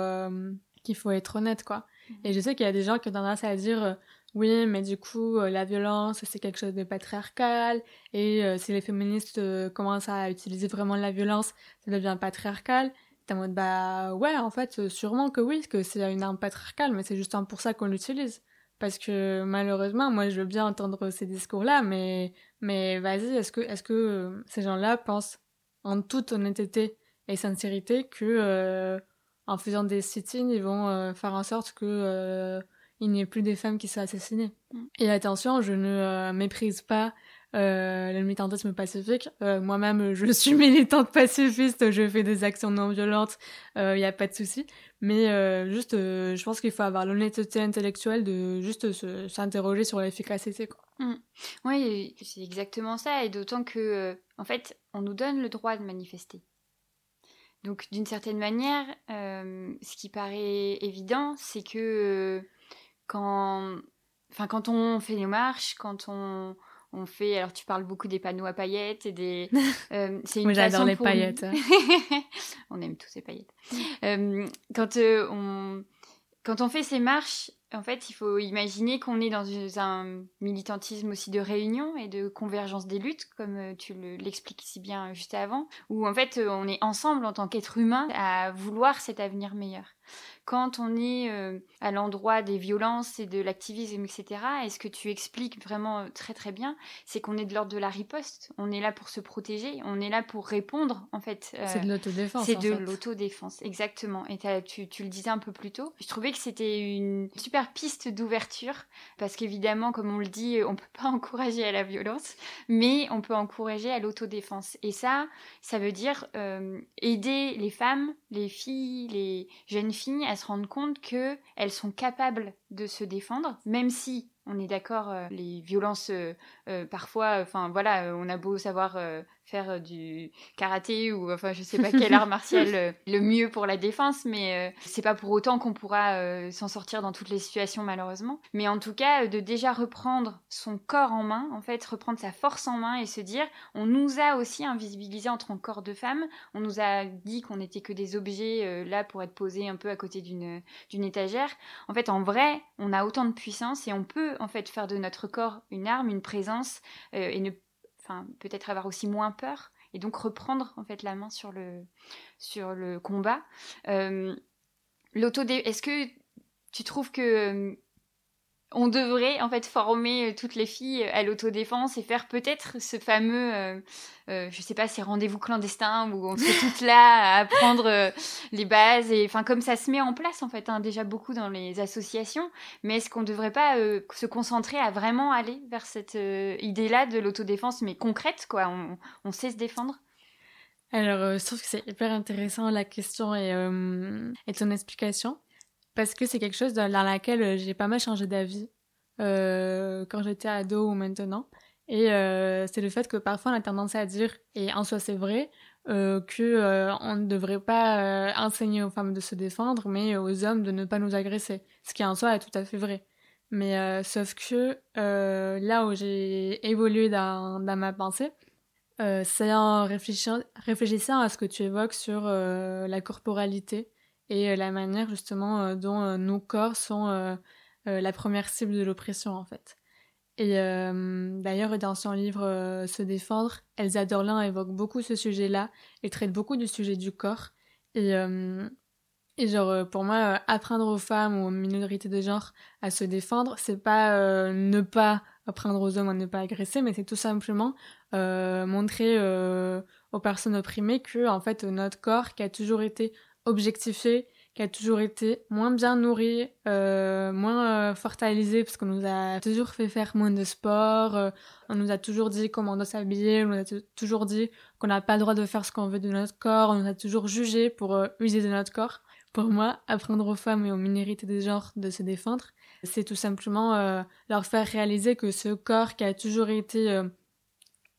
qu'il faut être honnête quoi et je sais qu'il y a des gens qui ont tendance à dire oui, mais du coup, euh, la violence, c'est quelque chose de patriarcal, et euh, si les féministes euh, commencent à utiliser vraiment la violence, ça devient patriarcal. T'es en mode, bah ouais, en fait, sûrement que oui, que c'est une arme patriarcale, mais c'est justement pour ça qu'on l'utilise. Parce que malheureusement, moi, je veux bien entendre ces discours-là, mais, mais vas-y, est-ce que, est-ce que ces gens-là pensent en toute honnêteté et sincérité que en faisant des sit-ins, ils vont faire en sorte que il n'y ait plus des femmes qui soient assassinées? Mm. Et attention, je ne euh, méprise pas euh, le militantisme pacifique. Euh, moi-même, je suis militante pacifiste, je fais des actions non violentes, il euh, n'y a pas de souci. Mais euh, juste, je pense qu'il faut avoir l'honnêteté intellectuelle de juste s'interroger sur l'efficacité. Quoi. Mm. Oui, c'est exactement ça. Et d'autant que, en fait, on nous donne le droit de manifester. Donc, d'une certaine manière, ce qui paraît évident, c'est que quand, enfin, quand on fait nos marches, quand on, on fait, alors tu parles beaucoup des panneaux à paillettes et des. Euh, c'est une Moi j'adore les paillettes. on aime tous ces paillettes. Euh, quand euh, on quand on fait ces marches, en fait, il faut imaginer qu'on est dans un militantisme aussi de réunion et de convergence des luttes, comme tu l'expliques si bien juste avant, où en fait on est ensemble en tant qu'être humain à vouloir cet avenir meilleur quand on est euh, à l'endroit des violences et de l'activisme, etc., et ce que tu expliques vraiment euh, très très bien, c'est qu'on est de l'ordre de la riposte. On est là pour se protéger, on est là pour répondre, en fait. Euh, c'est de l'autodéfense. C'est de l'autodéfense, exactement. Et tu, tu, le disais un peu plus tôt. Je trouvais que c'était une super piste d'ouverture, parce qu'évidemment, comme on le dit, on peut pas encourager à la violence, mais on peut encourager à l'autodéfense. Et ça, ça veut dire aider les femmes, les filles, les jeunes filles se rendre compte qu'elles sont capables de se défendre, même si on est d'accord, euh, les violences euh, euh, parfois, enfin voilà, on a beau savoir faire euh, du karaté ou enfin je sais pas quel art martial euh, le mieux pour la défense mais euh, c'est pas pour autant qu'on pourra s'en sortir dans toutes les situations malheureusement. Mais en tout cas de déjà reprendre son corps en main en fait reprendre sa force en main et se dire on nous a aussi invisibilisé en tant que corps de femme. On nous a dit qu'on n'était que des objets là pour être posés un peu à côté d'une d'une étagère. En fait en vrai on a autant de puissance et on peut en fait faire de notre corps une arme une présence et ne peut-être avoir aussi moins peur et donc reprendre en fait la main sur le sur le combat. Euh, Est-ce que tu trouves que on devrait en fait former euh, toutes les filles à l'autodéfense et faire peut-être ce fameux, euh, euh, je sais pas, ces rendez-vous clandestins où on se toutes là à apprendre euh, les bases et enfin comme ça se met en place en fait hein, déjà beaucoup dans les associations. Mais est-ce qu'on devrait pas se concentrer à vraiment aller vers cette idée-là de l'autodéfense mais concrète quoi on, on, sait se défendre? Alors je trouve que c'est hyper intéressant la question et, et ton explication parce que c'est quelque chose dans, laquelle euh, j'ai pas mal changé d'avis euh, quand j'étais ado ou maintenant. Et euh, c'est le fait que parfois on a tendance à dire, et en soi c'est vrai, euh, que euh, on ne devrait pas euh, enseigner aux femmes de se défendre, mais aux hommes de ne pas nous agresser. Ce qui en soi est tout à fait vrai. Mais sauf que là où j'ai évolué dans, dans ma pensée, c'est en réfléchissant, réfléchissant à ce que tu évoques sur la corporalité et euh, la manière justement euh, dont euh, nos corps sont la première cible de l'oppression en fait. Et d'ailleurs, dans son livre Se défendre, Elsa Dorlin évoque beaucoup ce sujet-là et traite beaucoup du sujet du corps. Et, et genre, pour moi, apprendre aux femmes ou aux minorités de genre à se défendre, c'est pas ne pas apprendre aux hommes à ne pas agresser, mais c'est tout simplement montrer aux personnes opprimées que, en fait, notre corps, qui a toujours été objectifié, qui a toujours été moins bien nourri, euh, moins euh, fortalisé, parce qu'on nous a toujours fait faire moins de sport, euh, on nous a toujours dit comment on doit s'habiller, on nous a toujours dit qu'on n'a pas le droit de faire ce qu'on veut de notre corps, on nous a toujours jugé pour euh, user de notre corps. Pour moi, apprendre aux femmes et aux minorités des genres de se défendre, c'est tout simplement euh, leur faire réaliser que ce corps qui a toujours été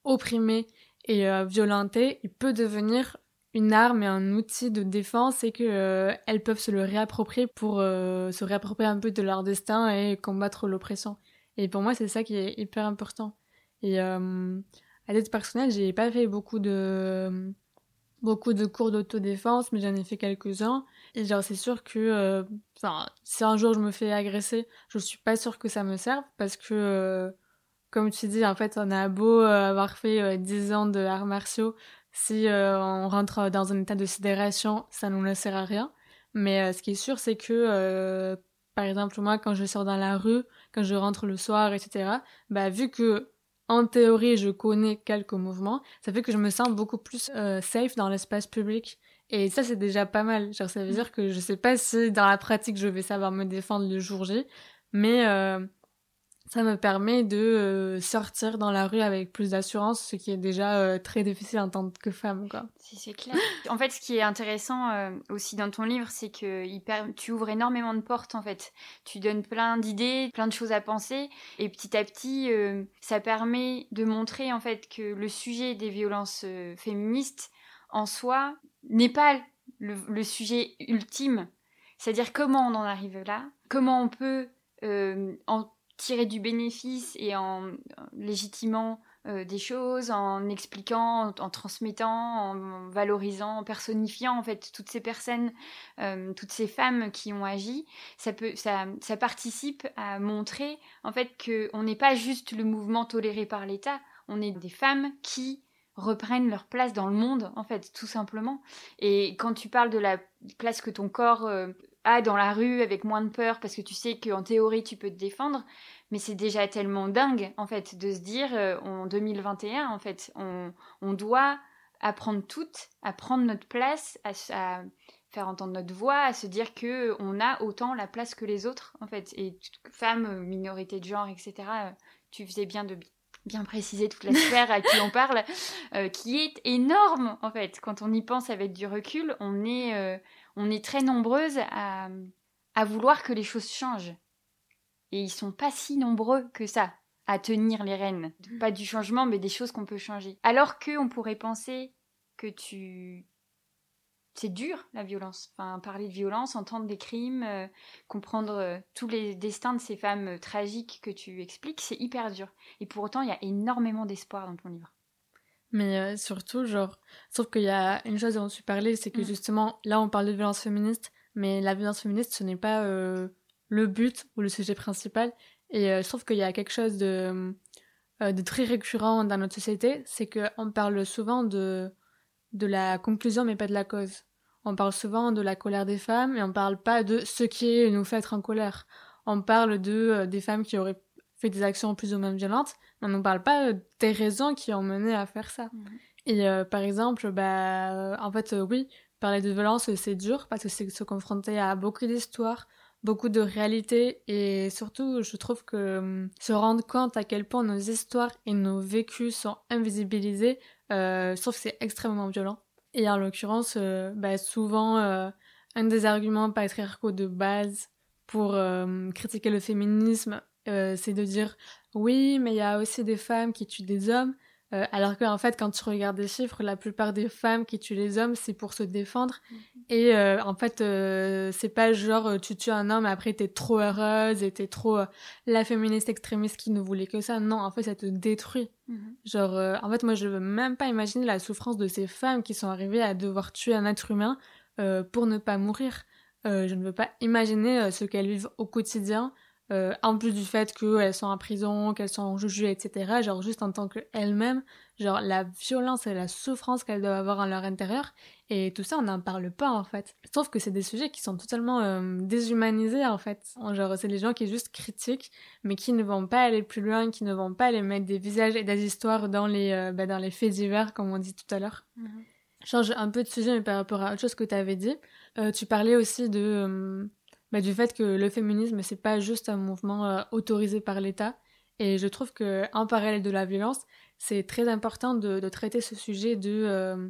opprimé et violenté, il peut devenir une arme et un outil de défense et que euh, elles peuvent se le réapproprier pour euh, se réapproprier un peu de leur destin et combattre l'oppression. Et pour moi, c'est ça qui est hyper important. Et euh, à titre personnel, j'ai pas fait beaucoup de beaucoup de cours d'autodéfense, mais j'en ai fait quelques-uns. Et c'est sûr que, enfin, si un jour je me fais agresser, je suis pas sûre que ça me serve parce que, comme tu dis, en fait, on a beau avoir fait 10 ans de arts martiaux, si euh, on rentre dans un état de sidération, ça nous ne sert à rien. Mais euh, ce qui est sûr, c'est que, euh, par exemple, moi, quand je sors dans la rue, quand je rentre le soir, etc., bah, vu que, en théorie, je connais quelques mouvements, ça fait que je me sens beaucoup plus safe dans l'espace public. Et ça, c'est déjà pas mal. Genre, ça veut dire que je sais pas si dans la pratique, je vais savoir me défendre le jour J, mais ça me permet de euh, sortir dans la rue avec plus d'assurance, ce qui est déjà euh, très difficile en tant que femme, quoi. Si, c'est clair. en fait, ce qui est intéressant euh, aussi dans ton livre, c'est que tu ouvres énormément de portes, en fait. Tu donnes plein d'idées, plein de choses à penser, et petit à petit, ça permet de montrer, en fait, que le sujet des violences féministes, en soi, n'est pas le, sujet ultime. C'est-à-dire comment on en arrive là, comment on peut en tirer du bénéfice et en légitimant euh, des choses, en expliquant, en, transmettant, en valorisant, en personnifiant en fait toutes ces personnes, euh, toutes ces femmes qui ont agi, ça peut, ça, ça participe à montrer en fait que on n'est pas juste le mouvement toléré par l'État, on est des femmes qui reprennent leur place dans le monde en fait tout simplement. Et quand tu parles de la place que ton corps euh, ah, dans la rue avec moins de peur parce que tu sais qu'en théorie tu peux te défendre, mais c'est déjà tellement dingue en fait de se dire euh, en 2021 en fait on, on, doit apprendre toutes, à prendre notre place, à, faire entendre notre voix, à se dire que on a autant la place que les autres en fait et femmes, minorité de genre, etc. Euh, tu faisais bien de bien préciser toute la sphère à qui on parle, euh, qui est énorme en fait. Quand on y pense avec du recul, on est on est très nombreuses à, à vouloir que les choses changent. Et ils sont pas si nombreux que ça à tenir les rênes. Pas du changement, mais des choses qu'on peut changer. Alors que on pourrait penser que tu c'est dur la violence. Enfin, parler de violence, entendre des crimes, euh, comprendre euh, tous les destins de ces femmes euh, tragiques que tu expliques, c'est hyper dur. Et pour autant, il y a énormément d'espoir dans ton livre. Mais euh, surtout, genre, sauf qu'il y a une chose dont tu parlais, c'est que mm. justement, là, on parle de violence féministe, mais la violence féministe, ce n'est pas euh, le but ou le sujet principal. Et euh, je trouve qu'il y a quelque chose de de très récurrent dans notre société, c'est qu'on parle souvent de, de la conclusion mais pas de la cause. On parle souvent de la colère des femmes et on parle pas de ce qui nous fait être en colère. On parle de des femmes qui auraient fait des actions plus ou moins violentes, mais on ne parle pas des raisons qui ont mené à faire ça. Mhm. Et par exemple, bah, en fait, oui, parler de violence, c'est dur parce que c'est se confronter à beaucoup d'histoires, beaucoup de réalités et surtout, je trouve que hum, se rendre compte à quel point nos histoires et nos vécus sont invisibilisés, euh, je trouve que c'est extrêmement violent. Et en l'occurrence, euh, bah, souvent, euh, un des arguments patriarcaux de base pour euh, critiquer le féminisme, c'est de dire oui, mais il y a aussi des femmes qui tuent des hommes. Euh, alors qu'en fait, quand tu regardes les chiffres, la plupart des femmes qui tuent les hommes, c'est pour se défendre. Mhm. Et euh, en fait, euh, c'est pas genre tu tues un homme, après t'es trop heureuse et t'es trop la féministe extrémiste qui ne voulait que ça. Non, en fait, ça te détruit. Mhm. Genre, en fait, moi, je veux même pas imaginer la souffrance de ces femmes qui sont arrivées à devoir tuer un être humain pour ne pas mourir. je ne veux pas imaginer ce qu'elles vivent au quotidien. Euh, en plus du fait qu'elles sont en prison, qu'elles sont jugées, etc. Genre juste en tant qu'elles-mêmes, genre la violence et la souffrance qu'elles doivent avoir en leur intérieur. Et tout ça, on n'en parle pas en fait. Je trouve que c'est des sujets qui sont totalement euh, déshumanisés en fait. Genre c'est des gens qui juste critiquent, mais qui ne vont pas aller plus loin, qui ne vont pas aller mettre des visages et des histoires dans les, euh, bah, dans les faits divers, comme on dit tout à l'heure. Change un peu de sujet, mais par rapport à autre chose que tu avais dit. tu parlais aussi de bah, du fait que le féminisme c'est pas juste un mouvement euh, autorisé par l'État. Et je trouve que en parallèle de la violence c'est très important de, traiter ce sujet de euh,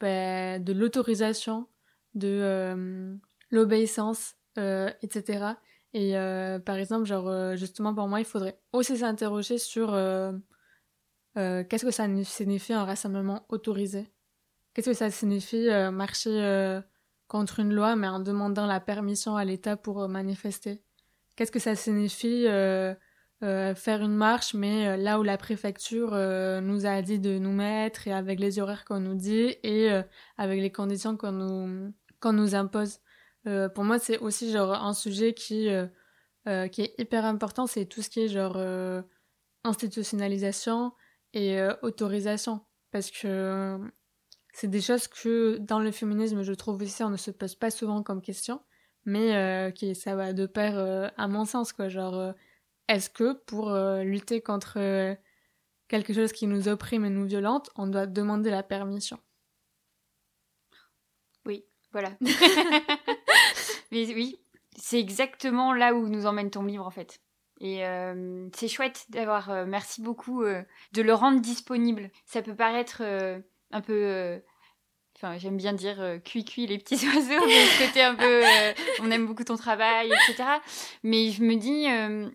bah, de l'autorisation de euh, l'obéissance etc et par exemple genre justement pour moi il faudrait aussi s'interroger sur qu'est-ce que ça signifie un rassemblement autorisé? Qu'est-ce que ça signifie marcher contre une loi, mais en demandant la permission à l'État pour euh, manifester. Qu'est-ce que ça signifie euh, euh, faire une marche, mais là où la préfecture nous a dit de nous mettre et avec les horaires qu'on nous dit et avec les conditions qu'on nous qu'on nous impose. pour moi, c'est aussi genre un sujet qui qui est hyper important, c'est tout ce qui est genre institutionnalisation et autorisation, parce que c'est des choses que dans le féminisme, je trouve aussi, on ne se pose pas souvent comme question, mais euh, qui ça va de pair euh, à mon sens, quoi. Genre, euh, est-ce que pour lutter contre quelque chose qui nous opprime et nous violente, on doit demander la permission? Oui, voilà. mais oui, c'est exactement là où nous emmène ton livre, en fait. Et c'est chouette d'avoir, merci beaucoup, de le rendre disponible. Ça peut paraître un peu euh, enfin j'aime bien dire euh, cuit cuit les petits oiseaux mais côté un peu euh, on aime beaucoup ton travail etc mais je me dis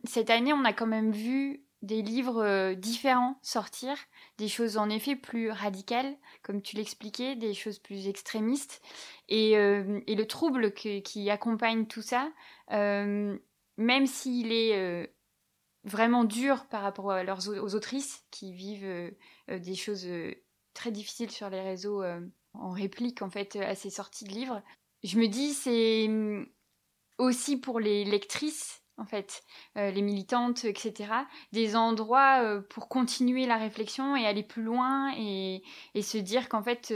cette année on a quand même vu des livres différents sortir des choses en effet plus radicales comme tu l'expliquais des choses plus extrémistes. Et, et le trouble qui accompagne tout ça même s'il est vraiment dur par rapport à leurs, aux autrices qui vivent des choses très difficile sur les réseaux euh, en réplique en fait à ces sorties de livres. Je me dis c'est mm, aussi pour les lectrices en fait, euh, les militantes, etc. Des endroits euh, pour continuer la réflexion et aller plus loin et, et se dire qu'en fait,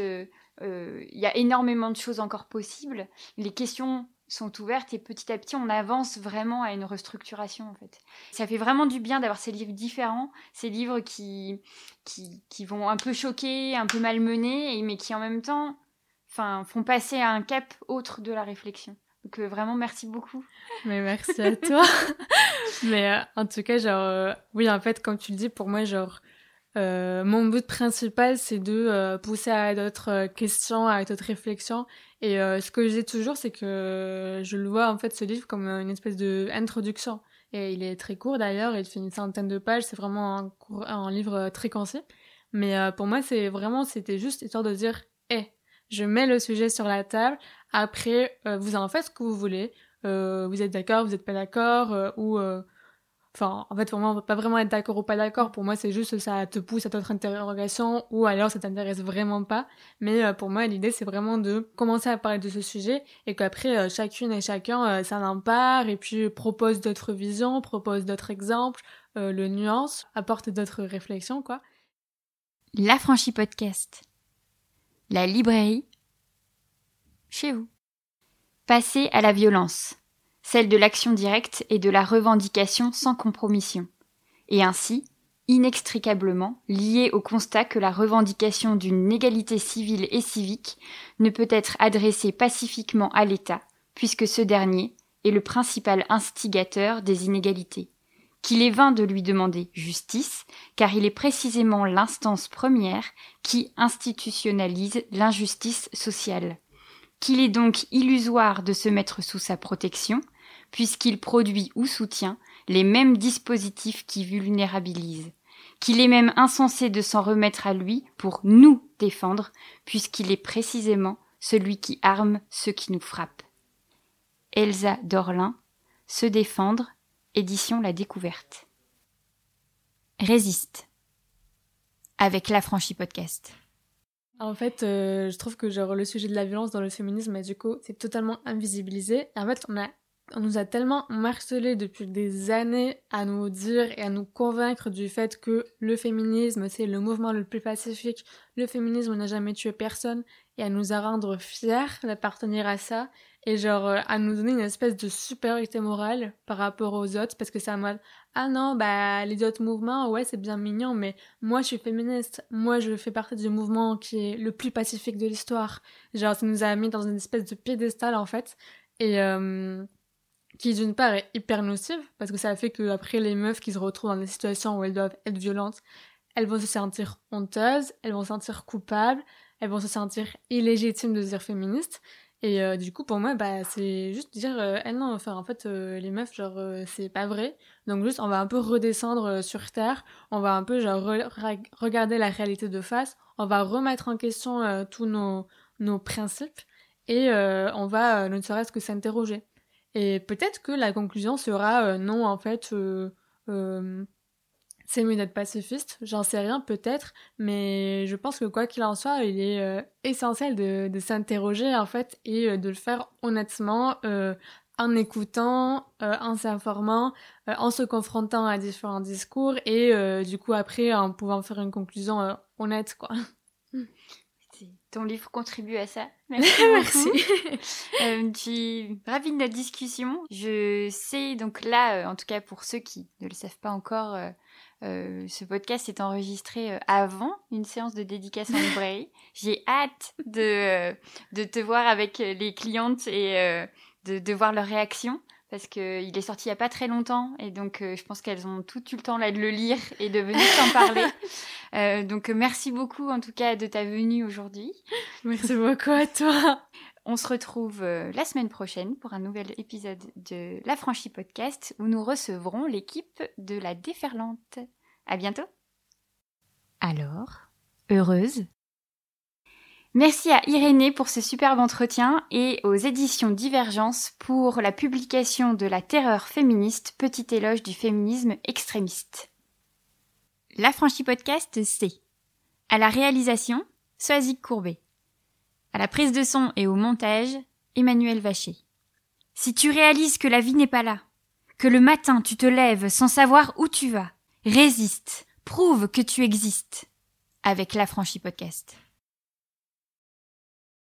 il y a énormément de choses encore possibles. Les questions sont ouvertes et petit à petit on avance vraiment à une restructuration en fait. Ça fait vraiment du bien d'avoir ces livres différents, ces livres qui, qui, vont un peu choquer, un peu malmener, mais qui en même temps enfin, font passer à un cap autre de la réflexion. Donc euh, vraiment merci beaucoup. Mais merci à toi. mais euh, en tout cas genre euh, oui en fait comme tu le dis pour moi genre mon but principal, c'est de pousser à d'autres questions, à d'autres réflexions et euh, ce que je dis toujours, c'est que je le vois en fait ce livre comme une espèce de introduction. Et il est très court d'ailleurs, il fait une centaine de pages, c'est vraiment un, livre très concis. Mais euh, pour moi, c'est vraiment, c'était juste histoire de dire, hé, je mets le sujet sur la table, après, euh, vous en faites ce que vous voulez, vous êtes d'accord, vous n'êtes pas d'accord, ou Enfin, en fait, pour moi, on peut pas vraiment être d'accord ou pas d'accord. Pour moi, c'est juste ça te pousse à d'autres interrogations ou alors ça t'intéresse vraiment pas. Mais euh, pour moi, l'idée, c'est vraiment de commencer à parler de ce sujet et qu'après, euh, chacune et chacun euh, s'en empare et puis propose d'autres visions, propose d'autres exemples, le nuance, apporte d'autres réflexions, quoi. L'affranchi podcast. La librairie. Chez vous. Passer à la violence. Celle de l'action directe et de la revendication sans compromission. Et ainsi, inextricablement lié au constat que la revendication d'une égalité civile et civique ne peut être adressée pacifiquement à l'État, puisque ce dernier est le principal instigateur des inégalités, qu'il est vain de lui demander justice, car il est précisément l'instance première qui institutionnalise l'injustice sociale, qu'il est donc illusoire de se mettre sous sa protection, puisqu'il produit ou soutient les mêmes dispositifs qui vulnérabilisent, qu'il est même insensé de s'en remettre à lui pour nous défendre, puisqu'il est précisément celui qui arme ceux qui nous frappent. Elsa Dorlin, Se défendre, édition La Découverte. Résiste. Avec l'affranchi podcast. En fait, euh, je trouve que genre le sujet de la violence dans le féminisme, du coup, c'est totalement invisibilisé. On nous a tellement marcelé depuis des années à nous dire et à nous convaincre du fait que le féminisme c'est le mouvement le plus pacifique, le féminisme n'a jamais tué personne et à nous rendre fiers d'appartenir à ça et genre euh, à nous donner une espèce de supériorité morale par rapport aux autres parce que à moi ah non bah les autres mouvements ouais c'est bien mignon mais moi je suis féministe. Moi je fais partie du mouvement qui est le plus pacifique de l'histoire genre ça nous a mis dans une espèce de piédestal en fait. Et euh, qui d'une part est hyper nocive parce que ça fait que après les meufs qui se retrouvent dans des situations où elles doivent être violentes, elles vont se sentir honteuses, elles vont se sentir coupables, elles vont se sentir illégitimes de se dire féministes. Et euh, du coup, pour moi, bah, c'est juste dire, euh, eh non, enfin, en fait, euh, les meufs, genre, c'est pas vrai. Donc juste, on va un peu redescendre sur Terre, on va un peu, genre, regarder la réalité de face, on va remettre en question tous nos, nos principes, et on va ne serait-ce que s'interroger. Et peut-être que la conclusion sera euh, non, en fait, euh, euh, c'est mieux d'être pacifiste. J'en sais rien, peut-être, mais je pense que quoi qu'il en soit, il est essentiel de, de s'interroger, en fait, et de le faire honnêtement, en écoutant, en s'informant, en se confrontant à différents discours, et du coup, après, en pouvant faire une conclusion honnête, quoi. ton livre contribue à ça. Merci. euh, tu ravi de notre discussion. Je sais donc là, euh, en tout cas pour ceux qui ne le savent pas encore, euh, euh, ce podcast est enregistré avant une séance de dédicace en librairie. J'ai hâte de de te voir avec les clientes et de, de voir leurs réactions parce qu'il est sorti il n'y a pas très longtemps et donc euh, je pense qu'elles ont tout eu le temps là de le lire et de venir t'en parler. Euh, donc euh, merci beaucoup en tout cas de ta venue aujourd'hui. Merci beaucoup à toi. On se retrouve la semaine prochaine pour un nouvel épisode de La Franchie Podcast où nous recevrons l'équipe de la Déferlante. À bientôt. Alors, heureuse Merci à Irénée pour ce superbe entretien et aux éditions Divergence pour la publication de La terreur féministe, petit éloge du féminisme extrémiste. L'affranchi podcast, c'est à la réalisation, Soazic Courbet. À la prise de son et au montage, Emmanuel Vacher. Si tu réalises que la vie n'est pas là, que le matin tu te lèves sans savoir où tu vas, résiste, prouve que tu existes avec l'affranchi podcast.